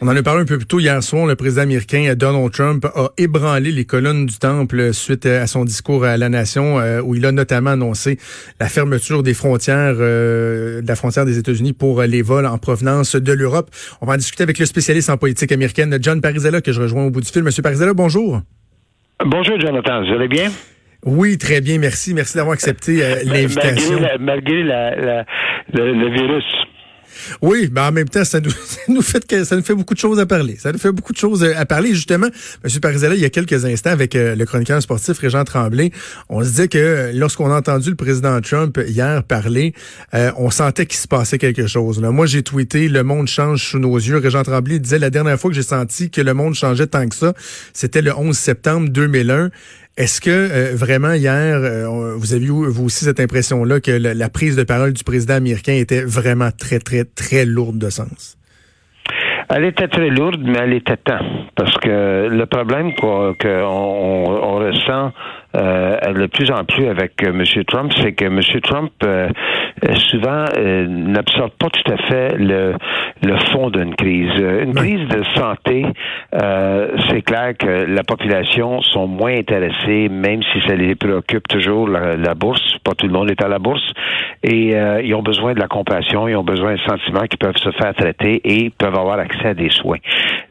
On en a parlé un peu plus tôt hier soir. Le président américain Donald Trump a ébranlé les colonnes du temple suite à son discours à la nation, euh, où il a notamment annoncé la fermeture des frontières, euh, de la frontière des États-Unis pour les vols en provenance de l'Europe. On va en discuter avec le spécialiste en politique américaine, John Parizella, que je rejoins au bout du fil. Monsieur Parizella, bonjour. Bonjour, Jonathan. Vous allez bien? Oui, très bien, merci. Merci d'avoir accepté euh, l'invitation. Malgré, le virus. Oui, mais en même temps, ça nous, fait beaucoup de choses à parler. Ça nous fait beaucoup de choses à parler. Justement, M. Parizella, il y a quelques instants, avec euh, le chroniqueur sportif Régent Tremblay, on se disait que lorsqu'on a entendu le président Trump hier parler, euh, on sentait qu'il se passait quelque chose. Moi, j'ai tweeté « Le monde change sous nos yeux ». Régent Tremblay disait « La dernière fois que j'ai senti que le monde changeait tant que ça, c'était le 11 septembre 2001 ». Est-ce que euh, vraiment hier, euh, vous avez eu vous aussi cette impression-là que la, prise de parole du président américain était vraiment très, très, très lourde de sens? Elle était très lourde, mais elle était temps. Parce que le problème qu'on on ressent euh, de plus en plus avec euh, M. Trump, c'est que M. Trump souvent n'absorbe pas tout à fait le, le fond d'une crise. Une crise de santé, c'est clair que la population sont moins intéressés, même si ça les préoccupe toujours la, bourse. Pas tout le monde est à la bourse. Et ils ont besoin de la compassion, ils ont besoin d'un sentiment qu'ils peuvent se faire traiter et peuvent avoir accès à des soins.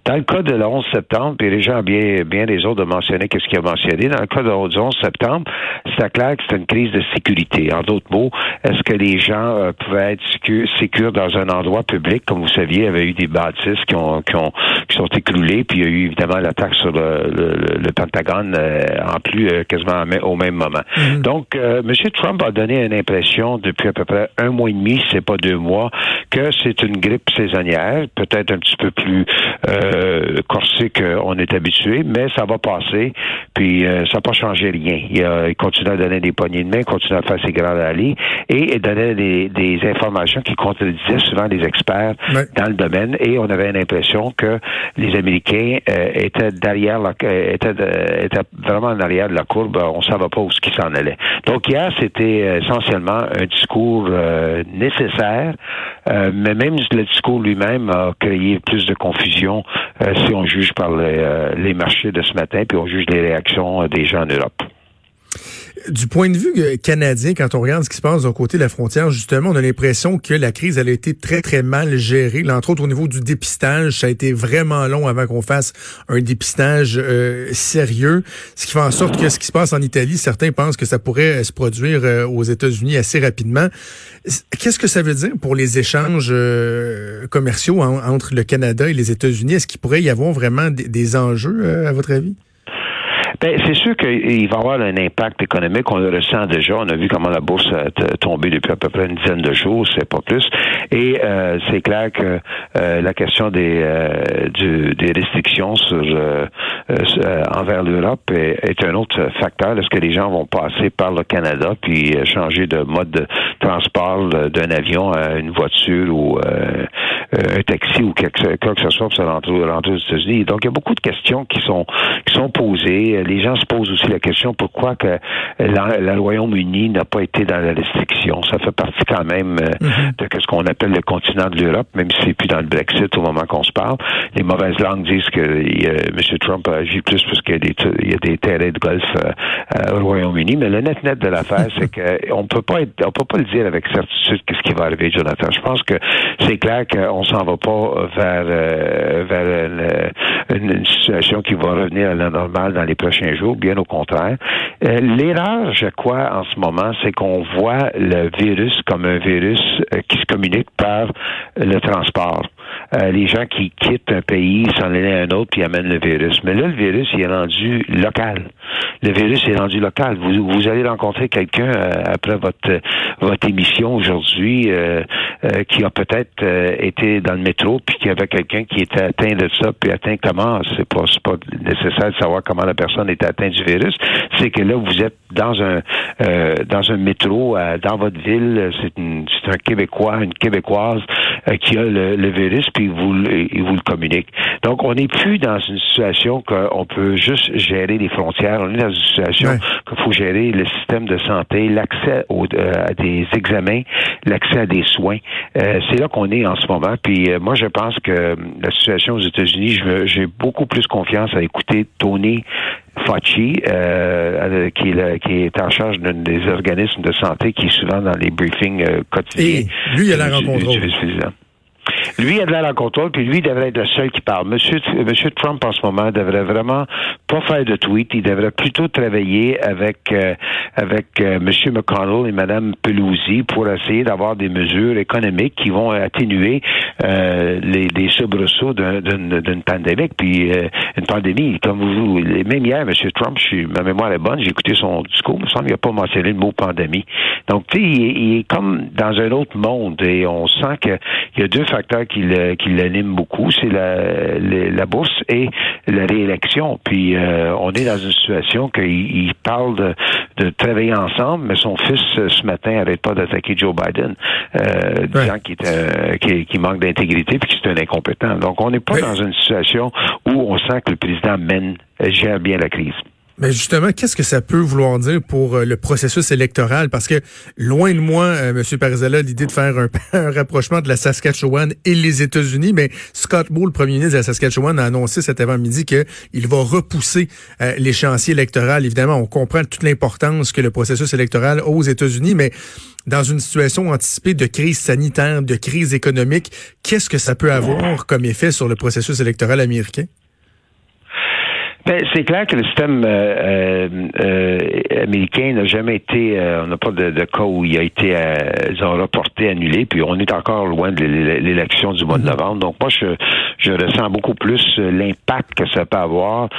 Dans le cas de le 11 septembre, puis les gens bien, bien les autres de mentionner qu'est-ce qu'il a mentionné, dans le cas de le 11 septembre, c'est clair que c'est une crise de sécurité. En d'autres mots, est-ce que les gens euh, pouvaient être sécures dans un endroit public, comme vous saviez, il y avait eu des bâtisses qui ont, qui ont qui sont écroulées, puis il y a eu évidemment l'attaque sur le, le, Pentagone euh, en plus euh, quasiment au même moment. Mm-hmm. Donc, M. Trump a donné une impression depuis à peu près un mois et demi, c'est pas deux mois, que c'est une grippe saisonnière, peut-être un petit peu plus euh, corsé qu'on est habitué, mais ça va passer, puis ça n'a pas changé rien. Il, continue à donner des poignées de main, continue à faire ses grands rallyes et il donnait des, informations qui contredisaient souvent les experts dans le domaine. Et on avait l'impression que les Américains euh, étaient derrière la, euh, étaient, étaient, vraiment en arrière de la courbe. On ne savait pas où ce qui s'en allait. Donc hier, c'était essentiellement un discours euh, mais même le discours lui-même a créé plus de confusion si on juge par les marchés de ce matin, puis on juge les réactions des gens en Europe. Du point de vue euh, canadien, quand on regarde ce qui se passe d'un côté de la frontière, justement, on a l'impression que la crise elle a été très très mal gérée. Là, entre autres au niveau du dépistage, ça a été vraiment long avant qu'on fasse un dépistage euh, sérieux, ce qui fait en sorte que ce qui se passe en Italie, certains pensent que ça pourrait se produire euh, aux États-Unis assez rapidement. Qu'est-ce que ça veut dire pour les échanges commerciaux entre le Canada et les États-Unis? Est-ce qu'il pourrait y avoir vraiment des enjeux à votre avis? Ben, c'est sûr qu'il va y avoir un impact économique. On le ressent déjà. On a vu comment la bourse a tombé depuis à peu près une dizaine de jours, c'est pas plus. Et euh, c'est clair que euh, la question des, euh, des restrictions sur, envers l'Europe est, un autre facteur. Est-ce que les gens vont passer par le Canada puis changer de mode de transport d'un avion à une voiture ou un taxi ou quelque, quoi que ce soit pour se rentrer, aux États-Unis? Donc, il y a beaucoup de questions qui sont qui sont posées les gens se posent aussi la question pourquoi que le Royaume-Uni n'a pas été dans la restriction? Ça fait partie quand même euh, mhm. de ce qu'on appelle le continent de l'Europe, même si c'est plus dans le Brexit au moment qu'on se parle. Les mauvaises langues disent que M. Trump a agi plus parce qu'il y, a des terrains de golf euh, euh, au Royaume-Uni. Mais le net net de l'affaire, c'est qu'on peut pas être, on peut pas le dire avec certitude qu'est-ce qui va arriver, Jonathan. Je pense que c'est clair qu'on s'en va pas vers vers une, situation qui va revenir à la normale dans les prochains prochains bien au contraire. Euh, l'erreur, je crois, en ce moment, c'est qu'on voit le virus comme un virus euh, qui se communique par le transport. Euh, les gens qui quittent un pays, s'en à un autre, puis amènent le virus. Mais là, le virus, il est rendu local. Le virus est rendu local. Vous, vous allez rencontrer quelqu'un après votre votre émission aujourd'hui qui a peut-être été dans le métro, puis qui avait quelqu'un qui était atteint de ça, puis atteint comment, c'est pas, pas nécessaire de savoir comment la personne est atteinte du virus. C'est que là, vous êtes dans un euh, dans un métro euh, dans votre ville, c'est un Québécois, une Québécoise euh, qui a le, virus, puis vous, il vous le communique. Donc, on n'est plus dans une situation qu'on peut juste gérer les frontières. On est dans une situation qu'il faut gérer le système de santé, l'accès à des examens, l'accès à des soins. c'est là qu'on est en ce moment. Puis moi, je pense que la situation aux États-Unis, j'ai beaucoup plus confiance à écouter Tony Fauci, euh, qui, est qui, est en charge des organismes de santé, qui est souvent dans les briefings euh, quotidiens. Et lui, il a la rencontre. Lui, il a de l'air en contrôle, puis lui, devrait être le seul qui parle. Monsieur, Monsieur Trump, en ce moment, devrait vraiment pas faire de tweet. Il devrait plutôt travailler avec euh, avec euh, Monsieur McConnell et Madame Pelosi pour essayer d'avoir des mesures économiques qui vont atténuer euh, les, les d'une pandémie. Puis euh, une pandémie, comme vous, même hier, Monsieur Trump, je, ma mémoire est bonne, j'ai écouté son discours, il me semble qu'il n'a pas mentionné le mot pandémie. Donc, tu sais, il, il, est comme dans un autre monde et on sent qu'il y a deux facteur qui l'anime beaucoup, c'est la, la, bourse et la réélection. Puis euh, on est dans une situation qu'il parle de, de, travailler ensemble, mais son fils ce matin n'arrête pas d'attaquer Joe Biden, euh, disant qu'il qui, qui, manque d'intégrité puis que c'est un incompétent. Donc on n'est pas dans une situation où on sent que le président mène gère bien la crise. Mais justement, qu'est-ce que ça peut vouloir dire pour euh, le processus électoral? Parce que loin de moi, euh, M. Parizella, l'idée de faire un, rapprochement de la Saskatchewan et les États-Unis, mais Scott Moore, le premier ministre de la Saskatchewan, a annoncé cet avant-midi qu'il va repousser euh, l'échéancier électoral. Évidemment, on comprend toute l'importance que le processus électoral a aux États-Unis, mais dans une situation anticipée de crise sanitaire, de crise économique, qu'est-ce que ça peut avoir comme effet sur le processus électoral américain? Ben, c'est clair que le système euh, euh, américain n'a jamais été, euh, on n'a pas de, cas où il a été, ils ont reporté, annulé, puis on est encore loin de l'élection du mois de mhm. novembre. Donc moi, je, je ressens beaucoup plus l'impact que ça peut avoir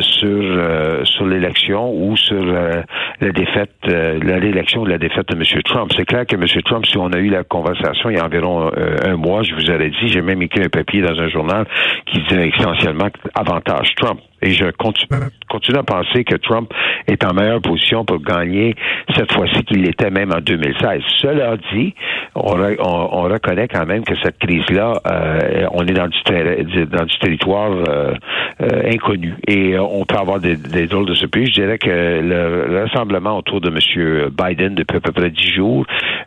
sur sur l'élection ou sur la défaite, l'élection ou la défaite de M. Trump. C'est clair que M. Trump, si on a eu la conversation il y a environ un mois, je vous aurais dit, j'ai même écrit un papier dans un journal qui disait essentiellement avantage Trump. Et je continue, continue à penser que Trump est en meilleure position pour gagner cette fois-ci qu'il l'était même en 2016. Cela dit, on, on, reconnaît quand même que cette crise-là, euh, on est dans du, territoire euh, euh, inconnu. Et on peut avoir des, des drôles de surprises. Je dirais que le, rassemblement autour de M. Biden depuis à peu près dix jours,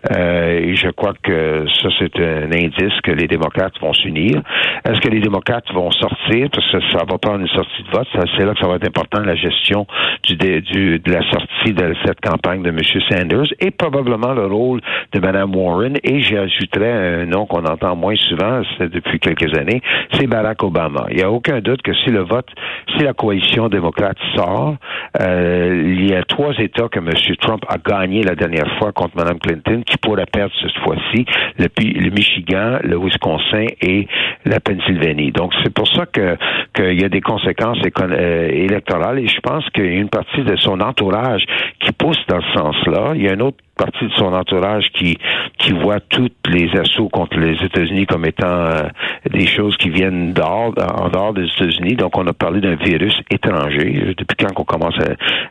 et je crois que ça, c'est un indice que les démocrates vont s'unir. Est-ce que les démocrates vont sortir? Parce que ça va prendre une sortie de vote c'est là que ça va être important, la gestion du, du, de la sortie de cette campagne de M. Sanders et probablement le rôle de Mme Warren. Et j'ajouterais un nom qu'on entend moins souvent depuis quelques années, c'est Barack Obama. Il n'y a aucun doute que si le vote, si la coalition démocrate sort, euh, il y a trois États que M. Trump a gagné la dernière fois contre Mme Clinton qui pourraient perdre cette fois-ci, le, le Michigan, le Wisconsin et la Pennsylvanie. Donc c'est pour ça que qu'il y a des conséquences électorale et je pense qu'il y a une partie de son entourage qui pousse dans ce sens-là. Il y a une autre partie de son entourage qui qui voit toutes les assauts contre les États-Unis comme étant euh, des choses qui viennent dehors, en dehors des États-Unis. Donc, on a parlé d'un virus étranger. Depuis quand on commence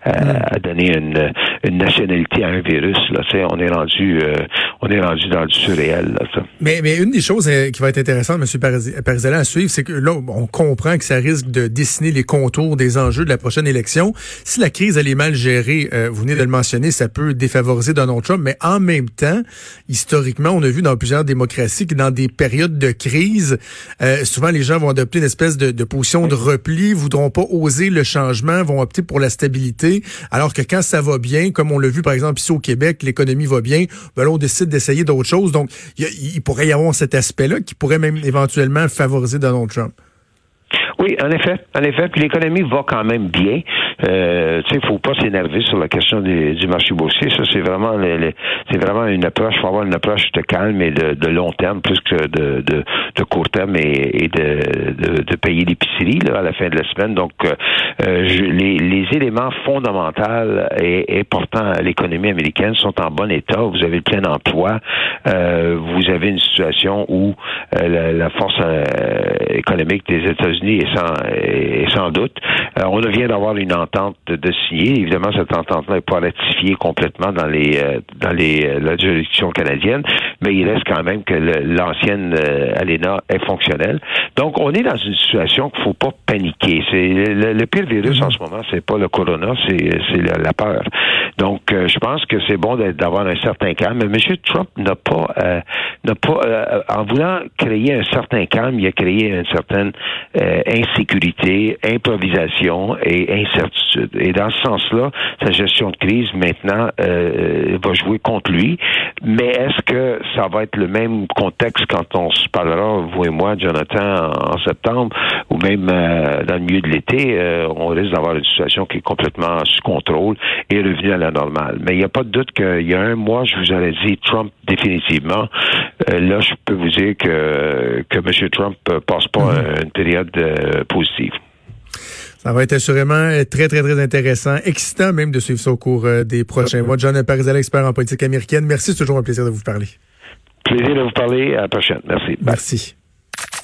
à, à, donner une, une, nationalité à un virus, là, on est rendu euh, on est rendu dans du surréel. Là, ça. Mais, mais une des choses qui va être intéressante, M. Parizella, à suivre, c'est que là, on comprend que ça risque de dessiner les contours des enjeux de la prochaine élection. Si la crise, elle est mal gérée, euh, vous venez de le mentionner, ça peut défavoriser Donald Trump, mais en même temps, historiquement, on a vu dans plusieurs démocraties que dans des périodes de crise, euh, souvent les gens vont adopter une espèce de, de position de repli, voudront pas oser le changement, vont opter pour la stabilité, alors que quand ça va bien, comme on l'a vu par exemple ici au Québec, l'économie va bien, ben on décide d'essayer d'autres choses. Donc, il pourrait y avoir cet aspect-là qui pourrait même éventuellement favoriser Donald Trump. Oui, en effet, en effet. Puis l'économie va quand même bien. Euh, tu sais, faut pas s'énerver sur la question du marché boursier. Ça, c'est vraiment, c'est vraiment une approche. Faut avoir une approche de calme et de, long terme plus que de, de, court terme et, de, de, payer l'épicerie à la fin de la semaine. Donc, euh, euh, les, les éléments fondamentaux et importants à l'économie américaine sont en bon état. Vous avez le plein emploi. Euh, vous avez une situation où la, la, force économique des États-Unis est sans, est sans doute. on vient d'avoir une entente de signer. Évidemment, cette entente-là n'est pas ratifiée complètement dans les dans les la juridiction canadienne, mais il reste quand même que l'ancienne ALENA est fonctionnelle. Donc, on est dans une situation qu'il faut pas paniquer. C'est le, pire virus en ce moment, c'est pas le corona, c'est la, peur. Donc, euh, je pense que c'est bon d'avoir un certain calme. M. Trump n'a pas, euh, n'a pas, euh, en voulant créer un certain calme, il a créé une certaine insécurité, improvisation et incertitude. Et dans ce sens-là, sa gestion de crise maintenant va jouer contre lui. Mais est-ce que ça va être le même contexte quand on se parlera, vous et moi, Jonathan, en, septembre, ou même dans le milieu de l'été, on risque d'avoir une situation qui est complètement sous contrôle et revenue à la normale. Mais il n'y a pas de doute qu'il y a un mois, je vous aurais dit Trump définitivement. Euh, là, je peux vous dire que, que M. Trump passe pas mhm. une période euh, positive. Ça va être assurément très, très, très intéressant, excitant même de suivre ça au cours euh, des prochains mois. John Parizal, expert en politique américaine. Merci, c'est toujours un plaisir de vous parler. Plaisir de vous parler. À la prochaine. Merci. Merci.